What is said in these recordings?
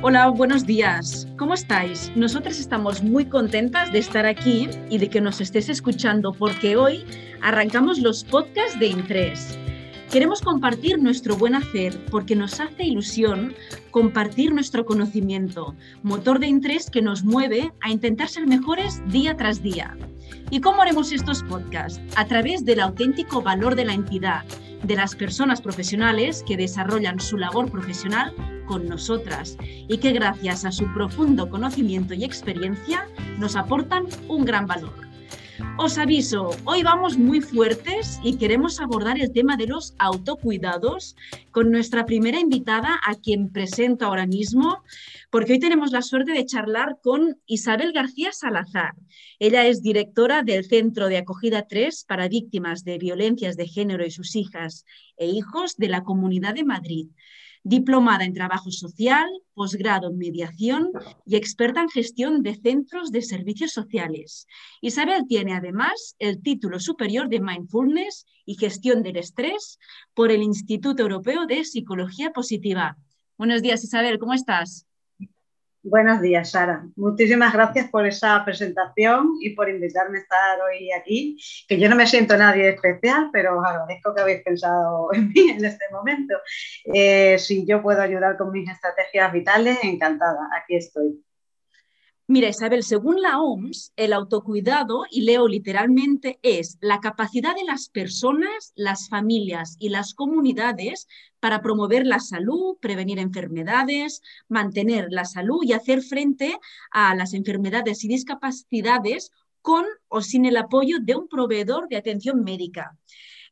Hola, buenos días. ¿Cómo estáis? Nosotros estamos muy contentas de estar aquí y de que nos estés escuchando porque hoy arrancamos los podcasts de Intres. Queremos compartir nuestro buen hacer porque nos hace ilusión compartir nuestro conocimiento, motor de interés que nos mueve a intentar ser mejores día tras día. ¿Y cómo haremos estos podcasts? A través del auténtico valor de la entidad, de las personas profesionales que desarrollan su labor profesional con nosotras y que gracias a su profundo conocimiento y experiencia nos aportan un gran valor. Os aviso, hoy vamos muy fuertes y queremos abordar el tema de los autocuidados con nuestra primera invitada a quien presento ahora mismo, porque hoy tenemos la suerte de charlar con Isabel García Salazar. Ella es directora del Centro de Acogida 3 para Víctimas de Violencias de Género y sus hijas e hijos de la Comunidad de Madrid diplomada en trabajo social, posgrado en mediación y experta en gestión de centros de servicios sociales. Isabel tiene además el título superior de Mindfulness y Gestión del Estrés por el Instituto Europeo de Psicología Positiva. Buenos días, Isabel, ¿cómo estás? Buenos días, Sara. Muchísimas gracias por esa presentación y por invitarme a estar hoy aquí, que yo no me siento nadie especial, pero os agradezco que habéis pensado en mí en este momento. Eh, si yo puedo ayudar con mis estrategias vitales, encantada, aquí estoy. Mira, Isabel, según la OMS, el autocuidado, y leo literalmente, es la capacidad de las personas, las familias y las comunidades para promover la salud, prevenir enfermedades, mantener la salud y hacer frente a las enfermedades y discapacidades con o sin el apoyo de un proveedor de atención médica.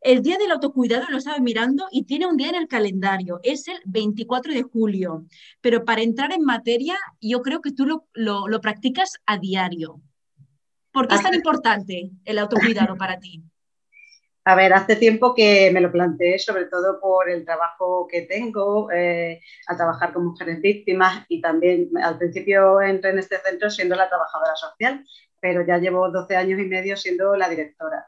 El día del autocuidado lo estaba mirando y tiene un día en el calendario, es el 24 de julio. Pero para entrar en materia, yo creo que tú lo, practicas a diario. ¿Por qué es tan importante el autocuidado para ti? A ver, hace tiempo que me lo planteé, sobre todo por el trabajo que tengo, eh, al trabajar con mujeres víctimas y también al principio entré en este centro siendo la trabajadora social, pero ya llevo 12 años y medio siendo la directora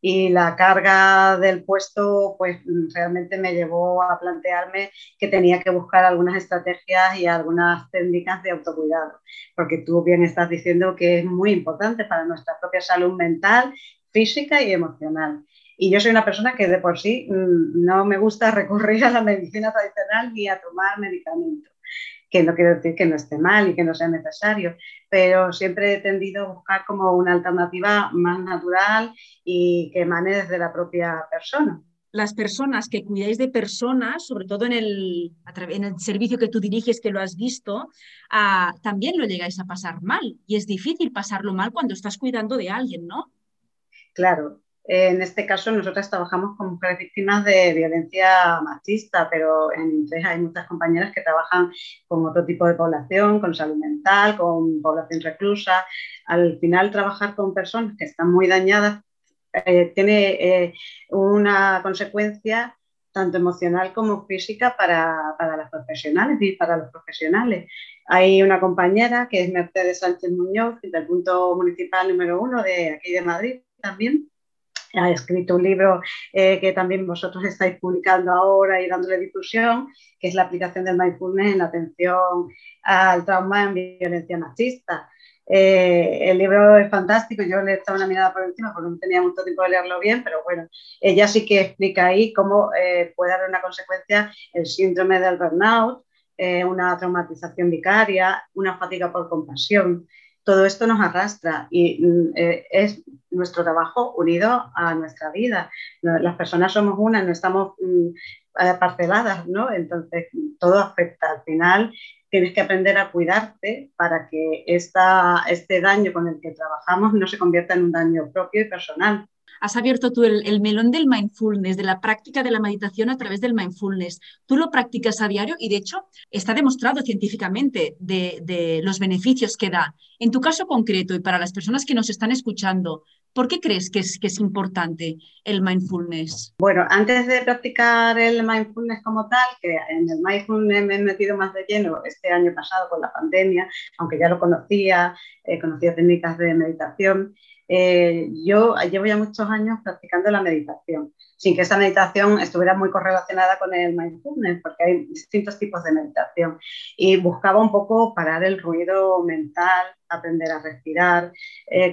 y la carga del puesto pues realmente me llevó a plantearme que tenía que buscar algunas estrategias y algunas técnicas de autocuidado, porque tú bien estás diciendo que es muy importante para nuestra propia salud mental, física y emocional. Y yo soy una persona que de por sí mm, no me gusta recurrir a la medicina tradicional ni a tomar medicamentos que no quiero decir que no esté mal y que no sea necesario, pero siempre he tendido a buscar como una alternativa más natural y que emane desde la propia persona. Las personas que cuidáis de personas, sobre todo en el, en el servicio que tú diriges, que lo has visto, ah, también lo llegáis a pasar mal. Y es difícil pasarlo mal cuando estás cuidando de alguien, ¿no? Claro, en este caso, nosotras trabajamos con mujeres víctimas de violencia machista, pero en Intres hay muchas compañeras que trabajan con otro tipo de población, con salud mental, con población reclusa. Al final, trabajar con personas que están muy dañadas eh, tiene eh, una consecuencia tanto emocional como física para, para, las profesionales y para los profesionales. Hay una compañera que es Mercedes Sánchez Muñoz, del punto municipal número uno de aquí de Madrid también, ha escrito un libro eh, que también vosotros estáis publicando ahora y dándole difusión, que es la aplicación del mindfulness en la atención al trauma en violencia machista. Eh, el libro es fantástico, yo le he una mirada por encima porque no tenía mucho tiempo de leerlo bien, pero bueno, ella sí que explica ahí cómo eh, puede haber una consecuencia el síndrome del burnout, una traumatización vicaria, una fatiga por compasión todo esto nos arrastra y mm, eh, es nuestro trabajo unido a nuestra vida. Las personas somos una, no estamos mm, eh, parceladas, ¿no? Entonces, todo afecta. Al final, tienes que aprender a cuidarte para que esta, este daño con el que trabajamos no se convierta en un daño propio y personal has abierto tú el, melón del mindfulness, de la práctica de la meditación a través del mindfulness. Tú lo practicas a diario y de hecho está demostrado científicamente de, los beneficios que da. En tu caso concreto y para las personas que nos están escuchando, ¿Por qué crees que es, que es importante el mindfulness? Bueno, antes de practicar el mindfulness como tal, que en el mindfulness me he metido más de lleno este año pasado con la pandemia, aunque ya lo conocía, eh, conocía técnicas de meditación, yo llevo ya muchos años practicando la meditación, sin que esa meditación estuviera muy correlacionada con el mindfulness, porque hay distintos tipos de meditación. Y buscaba un poco parar el ruido mental, aprender a respirar,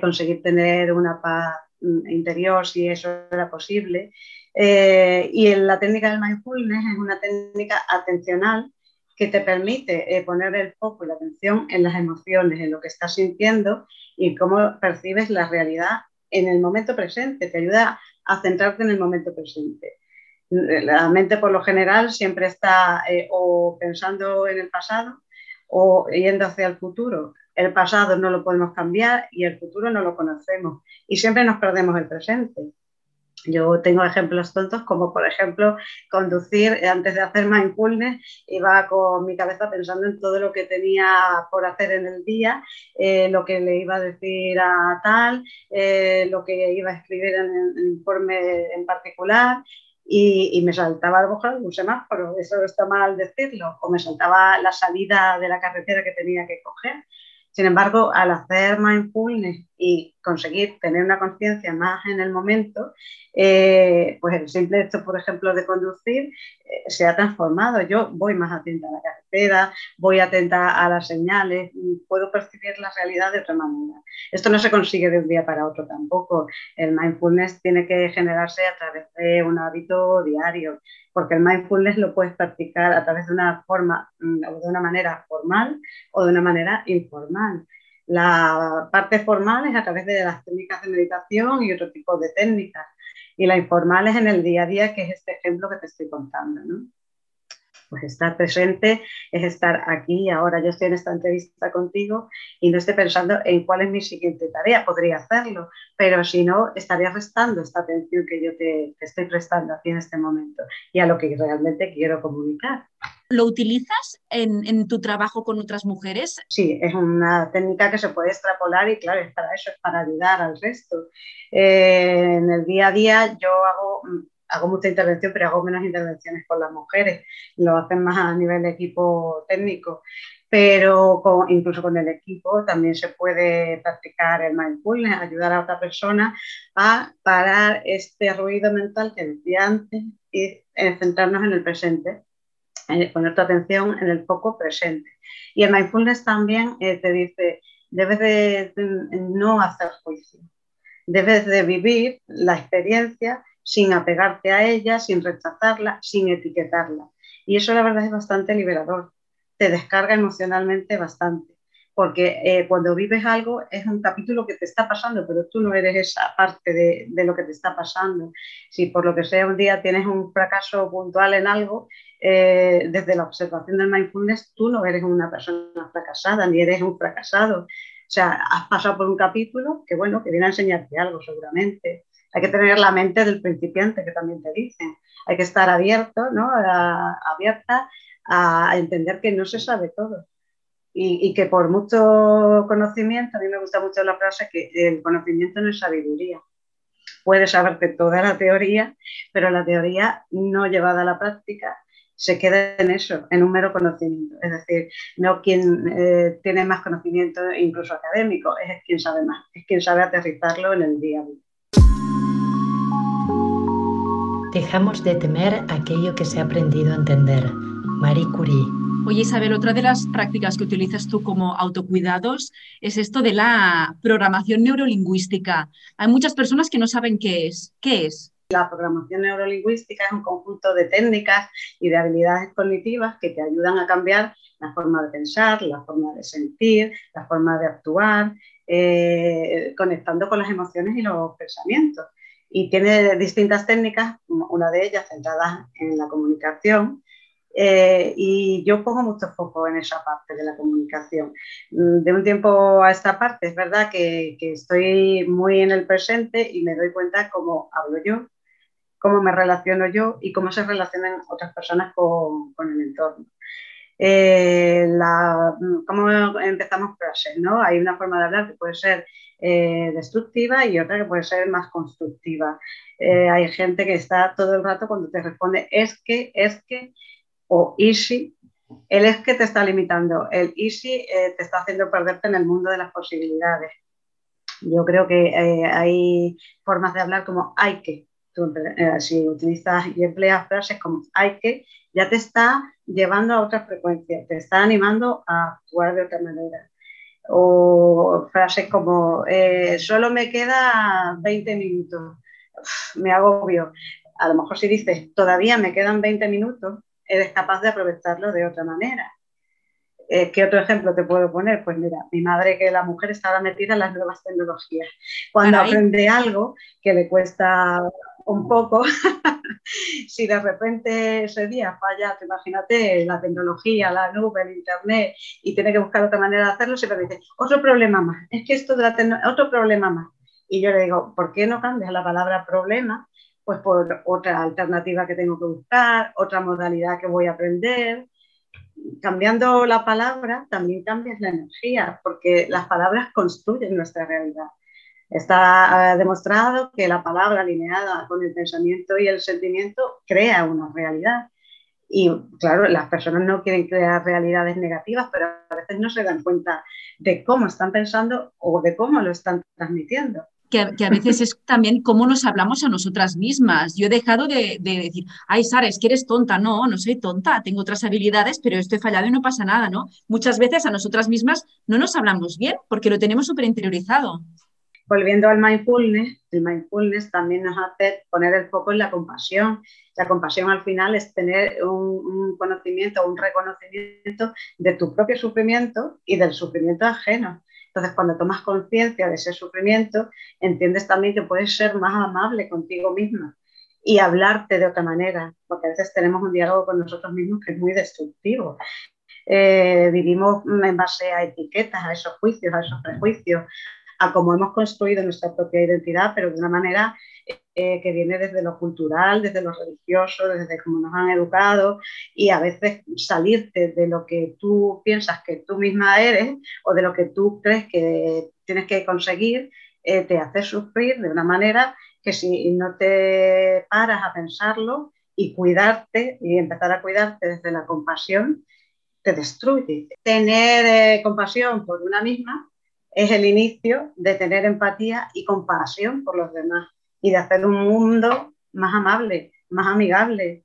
conseguir tener una paz mm, interior si eso era posible. y la técnica del mindfulness es una técnica atencional que te permite eh, poner el foco y la atención en las emociones, en lo que estás sintiendo y cómo percibes la realidad en el momento presente. Te ayuda a centrarte en el momento presente. La mente por lo general siempre está eh, o pensando en el pasado o yendo hacia el futuro. El pasado no lo podemos cambiar y el futuro no lo conocemos y siempre nos perdemos el presente. Yo tengo ejemplos tontos como por ejemplo conducir antes de hacer mindfulness iba con mi cabeza pensando en todo lo que tenía por hacer en el día, eh, lo que le iba a decir a tal, eh, lo que iba a escribir en el informe en particular y, y, me saltaba a lo mejor un semáforo, eso está mal decirlo, o me saltaba la salida de la carretera que tenía que coger. Sin embargo, al hacer mindfulness y conseguir tener una conciencia más en el momento, eh, pues el simple hecho, por ejemplo, de conducir eh, se ha transformado. Yo voy más atenta a la carretera, voy atenta a las señales, puedo percibir la realidad de otra manera. Esto no se consigue de un día para otro tampoco. El mindfulness tiene que generarse a través de un hábito diario porque el mindfulness lo puedes practicar a través de una forma mm, o de una manera formal o de una manera informal. La parte formal es a través de las técnicas de meditación y otro tipo de técnicas. Y la informal es en el día a día, que es este ejemplo que te estoy contando. ¿no? Pues estar presente es estar aquí ahora. Yo estoy en esta entrevista contigo y no estoy pensando en cuál es mi siguiente tarea. Podría hacerlo, pero si no, estaría restando esta atención que yo te, estoy prestando aquí en este momento y a lo que realmente quiero comunicar. ¿Lo utilizas en, tu trabajo con otras mujeres? Sí, es una técnica que se puede extrapolar y claro, es para eso, es para ayudar al resto. Eh, en el día a día yo hago hago mucha intervención, pero hago menos intervenciones con las mujeres, lo hacen más a nivel de equipo técnico, pero incluso con el equipo también se puede practicar el mindfulness, ayudar a otra persona a parar este ruido mental que decía antes y centrarnos en el presente, poner tu atención en el foco presente. Y el mindfulness también eh, te dice, debes de no hacer juicio, debes de vivir la experiencia sin apegarte a ella, sin rechazarla, sin etiquetarla. Y eso la verdad es bastante liberador, te descarga emocionalmente bastante, porque eh, cuando vives algo es un capítulo que te está pasando, pero tú no eres esa parte de, de, lo que te está pasando. Si por lo que sea un día tienes un fracaso puntual en algo, eh, desde la observación del mindfulness, tú no eres una persona fracasada, ni eres un fracasado. O sea, has pasado por un capítulo que, bueno, que viene a enseñarte algo seguramente. Hay que tener la mente del principiante, que también te dicen. Hay que estar abierto, ¿no? abierta a entender que no se sabe todo. Y, que por mucho conocimiento, a mí me gusta mucho la frase que el conocimiento no es sabiduría. Puedes saberte toda la teoría, pero la teoría no llevada a la práctica se queda en eso, en un mero conocimiento. Es decir, no quien eh, tiene más conocimiento, incluso académico, es quien sabe más, es quien sabe aterrizarlo en el día a día. Dejamos de temer aquello que se ha aprendido a entender. Marie Curie. Oye Isabel, otra de las prácticas que utilizas tú como autocuidados es esto de la programación neurolingüística. Hay muchas personas que no saben qué es. ¿Qué es? La programación neurolingüística es un conjunto de técnicas y de habilidades cognitivas que te ayudan a cambiar la forma de pensar, la forma de sentir, la forma de actuar, eh, conectando con las emociones y los pensamientos y tiene distintas técnicas, una de ellas centrada en la comunicación. Eh, y yo pongo mucho foco en esa parte de la comunicación. Mm, de un tiempo a esta parte es verdad que, que estoy muy en el presente y me doy cuenta cómo hablo yo, cómo me relaciono yo y cómo se relacionan otras personas con, el entorno. Eh, ¿Cómo empezamos frases? ¿no? Hay una forma de hablar que puede ser eh, destructiva y otra que puede ser más constructiva. Eh, hay gente que está todo el rato cuando te responde es que, es que o easy. El es que te está limitando, el easy te está haciendo perderte en el mundo de las posibilidades. Yo creo que hay formas de hablar como hay que. Eh, si utilizas y empleas frases como hay que, ya te está llevando a otra frecuencia, te está animando a actuar de otra manera. O frases como eh, solo me queda 20 minutos, me agobio. A lo mejor si dices todavía me quedan 20 minutos, eres capaz de aprovecharlo de otra manera. Eh, ¿Qué otro ejemplo te puedo poner? Pues mira, mi madre que la mujer estaba metida en las nuevas tecnologías. Cuando aprende algo que le cuesta un poco, si de repente ese día falla, imagínate, la tecnología, la nube, el internet, y tiene que buscar otra manera de hacerlo, siempre dice, otro problema más, es que esto de la otro problema más. Y yo le digo, ¿por qué no cambias la palabra problema? Pues por otra alternativa que tengo que buscar, otra modalidad que voy a aprender, cambiando la palabra también cambias la energía, porque las palabras construyen nuestra realidad. Está eh, demostrado que la palabra alineada con el pensamiento y el sentimiento crea una realidad. Y claro, las personas no quieren crear realidades negativas, pero a veces no se dan cuenta de cómo están pensando o de cómo lo están transmitiendo que, a veces es también cómo nos hablamos a nosotras mismas. Yo he dejado de, decir, ay, Sara, que eres tonta. No, no soy tonta, tengo otras habilidades, pero estoy fallado y no pasa nada, ¿no? Muchas veces a nosotras mismas no nos hablamos bien porque lo tenemos súper interiorizado. Volviendo al mindfulness, el mindfulness también nos hace poner el foco en la compasión. La compasión al final es tener un, un conocimiento, un reconocimiento de tu propio sufrimiento y del sufrimiento ajeno entonces, cuando tomas conciencia de ese sufrimiento, entiendes también que puedes ser más amable contigo misma y hablarte de otra manera, porque a veces tenemos un diálogo con nosotros mismos que es muy destructivo. Eh, vivimos en base a etiquetas, a esos juicios, a esos prejuicios, a cómo hemos construido nuestra propia identidad, pero de una manera eh, que viene desde lo cultural, desde lo religioso, desde cómo nos han educado y a veces salirte de lo que tú piensas que tú misma eres o de lo que tú crees que tienes que conseguir, eh, te hace sufrir de una manera que si no te paras a pensarlo y cuidarte y empezar a cuidarte desde la compasión, te destruye. Tener eh, compasión por una misma es el inicio de tener empatía y compasión por los demás y de hacer un mundo más amable, más amigable.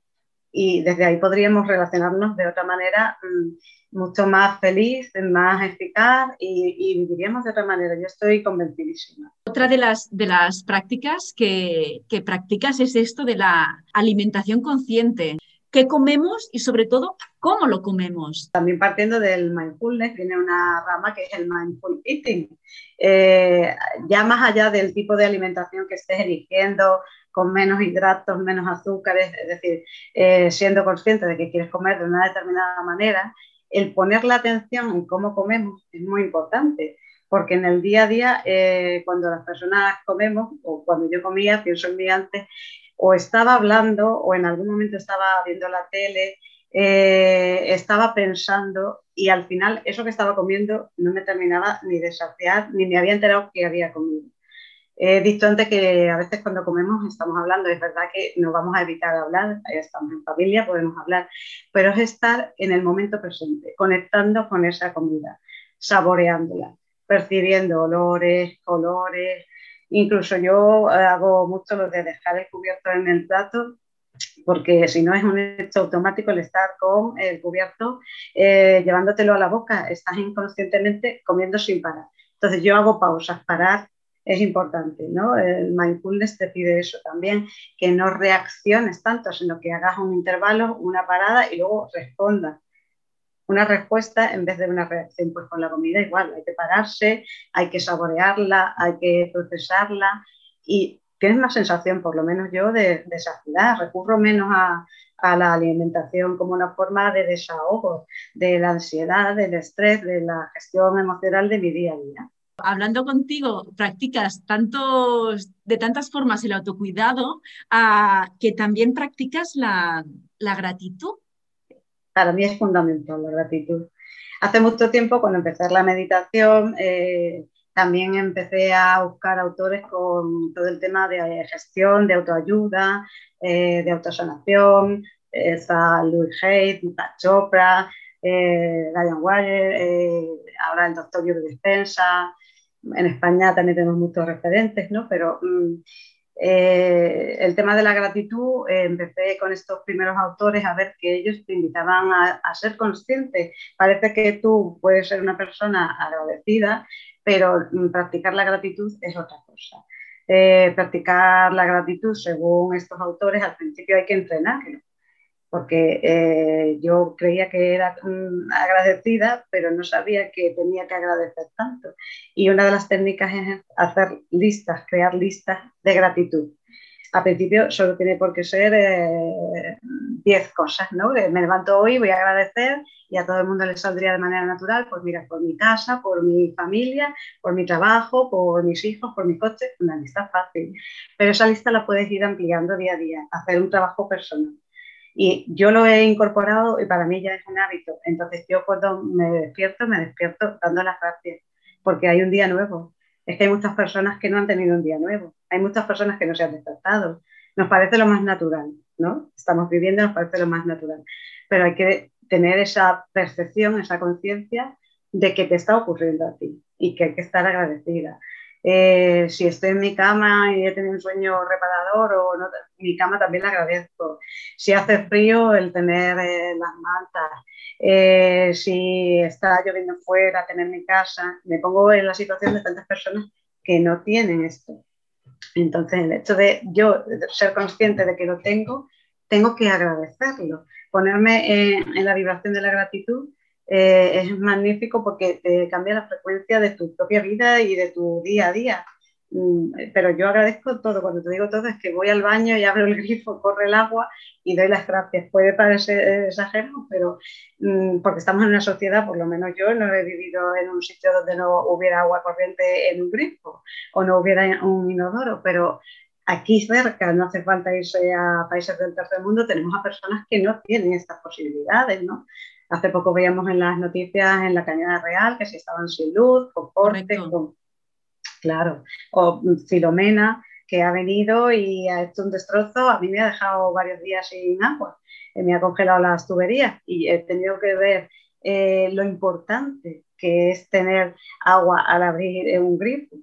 Y desde ahí podríamos relacionarnos de otra manera mm, mucho más feliz, más eficaz y, viviríamos de otra manera. Yo estoy convencidísima. Otra de las, de las prácticas que, que practicas es esto de la alimentación consciente qué comemos y sobre todo cómo lo comemos. También partiendo del mindfulness, tiene una rama que es el mindful eating. Eh, ya más allá del tipo de alimentación que estés eligiendo, con menos hidratos, menos azúcares, es decir, eh, siendo consciente de que quieres comer de una determinada manera, el poner la atención en cómo comemos es muy importante porque en el día a día, eh, cuando las personas comemos, o cuando yo comía, pienso en mí antes, o estaba hablando o en algún momento estaba viendo la tele, eh, estaba pensando y al final eso que estaba comiendo no me terminaba ni de saciar ni me había enterado que había comido. He dicho antes que a veces cuando comemos estamos hablando, es verdad que no vamos a evitar hablar, estamos en familia, podemos hablar, pero es estar en el momento presente, conectando con esa comida, saboreándola, percibiendo olores, colores, Incluso yo eh, hago mucho lo de dejar el cubierto en el plato, porque si no es un hecho automático el estar con el cubierto eh, llevándotelo a la boca, estás inconscientemente comiendo sin parar. Entonces yo hago pausas, parar es importante, ¿no? El mindfulness te pide eso también, que no reacciones tanto, sino que hagas un intervalo, una parada y luego respondas una respuesta en vez de una reacción. Pues con la comida igual, hay que pararse, hay que saborearla, hay que procesarla y tienes una sensación, por lo menos yo, de, de saciedad. Recurro menos a, la alimentación como una forma de desahogo de la ansiedad, del estrés, de la gestión emocional de mi día a día. Hablando contigo, practicas tantos, de tantas formas el autocuidado, a que también practicas la gratitud para mí es fundamental la gratitud. Hace mucho tiempo, cuando empecé la meditación, eh, también empecé a buscar autores con todo el tema de gestión, de autoayuda, eh, de autosanación. Está Louis Deepak Chopra, eh, Ryan Wire, ahora el doctor Joe Dispensa. en España también tenemos muchos referentes, ¿no? Pero mm, eh, el tema de la gratitud, eh, empecé con estos primeros autores a ver que ellos te invitaban a, ser consciente. Parece que tú puedes ser una persona agradecida, pero mm, practicar la gratitud es otra cosa. Eh, practicar la gratitud, según estos autores, al principio hay que entrenarlo porque eh, yo creía que era mm, agradecida, pero no sabía que tenía que agradecer tanto. Y una de las técnicas es hacer listas, crear listas de gratitud. A principio solo tiene por qué ser 10 eh, cosas, ¿no? Me levanto hoy, voy a agradecer y a todo el mundo le saldría de manera natural, pues mira, por mi casa, por mi familia, por mi trabajo, por mis hijos, por mi coche, una lista fácil. Pero esa lista la puedes ir ampliando día a día, hacer un trabajo personal. Y yo lo he incorporado y para mí ya es un hábito. Entonces yo cuando me despierto, me despierto dando las gracias, porque hay un día nuevo. Es que hay muchas personas que no han tenido un día nuevo. Hay muchas personas que no se han despertado. Nos parece lo más natural, ¿no? Estamos viviendo, nos parece lo más natural. Pero hay que tener esa percepción, esa conciencia de que te está ocurriendo a ti y que hay que estar agradecida. Eh, si estoy en mi cama y he tenido un sueño reparador o no, mi cama también la agradezco. Si hace frío, el tener eh, las mantas. Eh, si está lloviendo fuera, tener mi casa. Me pongo en la situación de tantas personas que no tienen esto. Entonces, el hecho de yo ser consciente de que lo tengo, tengo que agradecerlo. Ponerme en la vibración de la gratitud eh, es magnífico porque te cambia la frecuencia de tu propia vida y de tu día a día. Mm, pero yo agradezco todo, cuando te digo todo es que voy al baño y abro el grifo, corre el agua y doy las gracias. Puede parecer exagerado, pero mm, porque estamos en una sociedad, por lo menos yo no he vivido en un sitio donde no hubiera agua corriente en un grifo o no hubiera un inodoro, pero aquí cerca, no hace falta irse a países del tercer mundo, tenemos a personas que no tienen estas posibilidades, ¿no? Hace poco veíamos en las noticias en la Cañada Real que si estaban sin luz, con corte, con... Claro, o Filomena, que ha venido y ha hecho un destrozo, a mí me ha dejado varios días sin agua, eh, me ha congelado las tuberías y he tenido que ver eh, lo importante que es tener agua al abrir un grifo.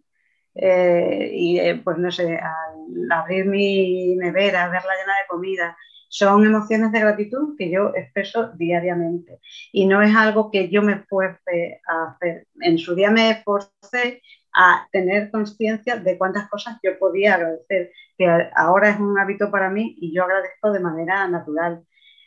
Eh, y pues no sé, al abrir mi nevera, verla llena de comida, son emociones de gratitud que yo expreso diariamente y no es algo que yo me fuerce a hacer. En su día me esforcé a tener conciencia de cuántas cosas yo podía agradecer, que ahora es un hábito para mí y yo agradezco de manera natural.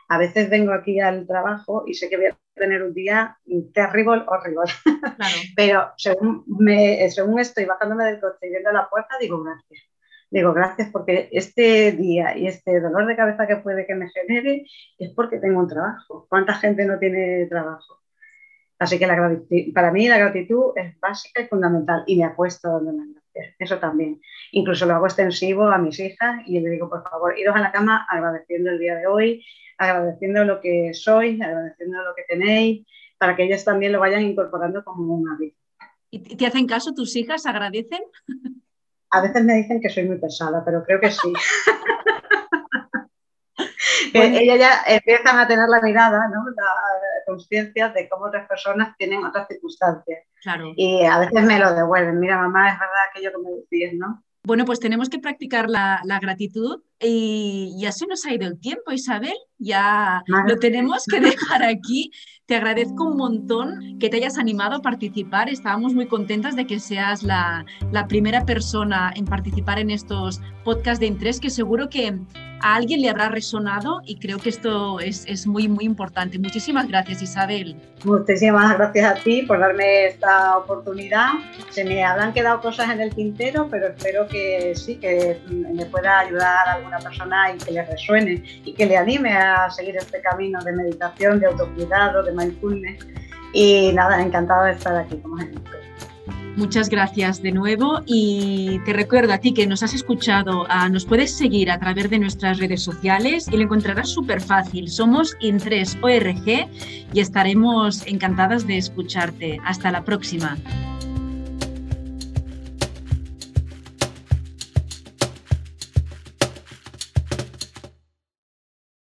A veces vengo aquí al trabajo y sé que voy a tener un día terrible, horrible, pero según, me, según estoy bajándome del coche y viendo la puerta, digo gracias digo gracias porque este día y este dolor de cabeza que puede que me genere es porque tengo un trabajo. ¿Cuánta gente no tiene trabajo? Así que la para mí la gratitud es básica y fundamental y me apuesto dando las gracias. Eso también. Incluso lo hago extensivo a mis hijas y les digo, por favor, iros a la cama agradeciendo el día de hoy, agradeciendo lo que sois, agradeciendo lo que tenéis, para que ellas también lo vayan incorporando como un hábito. ¿Y te hacen caso tus hijas? ¿Agradecen? A veces me dicen que soy muy pesada, pero creo que sí. Ellas ya empiezan a tener la mirada, ¿no? la conciencia de cómo otras personas tienen otras circunstancias. Claro. Y a veces me lo devuelven. Mira, mamá, es verdad aquello que me decís, ¿no? Bueno, pues tenemos que practicar la, gratitud y, ya se nos ha ido el tiempo, Isabel. Ya lo tenemos que dejar aquí. Te agradezco un montón que te hayas animado a participar. Estábamos muy contentas de que seas la, primera persona en participar en estos podcasts de interés, que seguro que a alguien le habrá resonado y creo que esto es, es muy, muy importante. Muchísimas gracias, Isabel. Muchísimas gracias a ti por darme esta oportunidad. Se me habrán quedado cosas en el tintero, pero espero que sí, que me pueda ayudar a alguna persona y que le resuene y que le anime a seguir este camino de meditación, de autocuidado, de mindfulness. Y nada, encantada de estar aquí como ejemplo. Muchas gracias de nuevo y te recuerdo a ti que nos has escuchado, ah, nos puedes seguir a través de nuestras redes sociales y lo encontrarás súper fácil. Somos In3ORG y estaremos encantadas de escucharte. Hasta la próxima.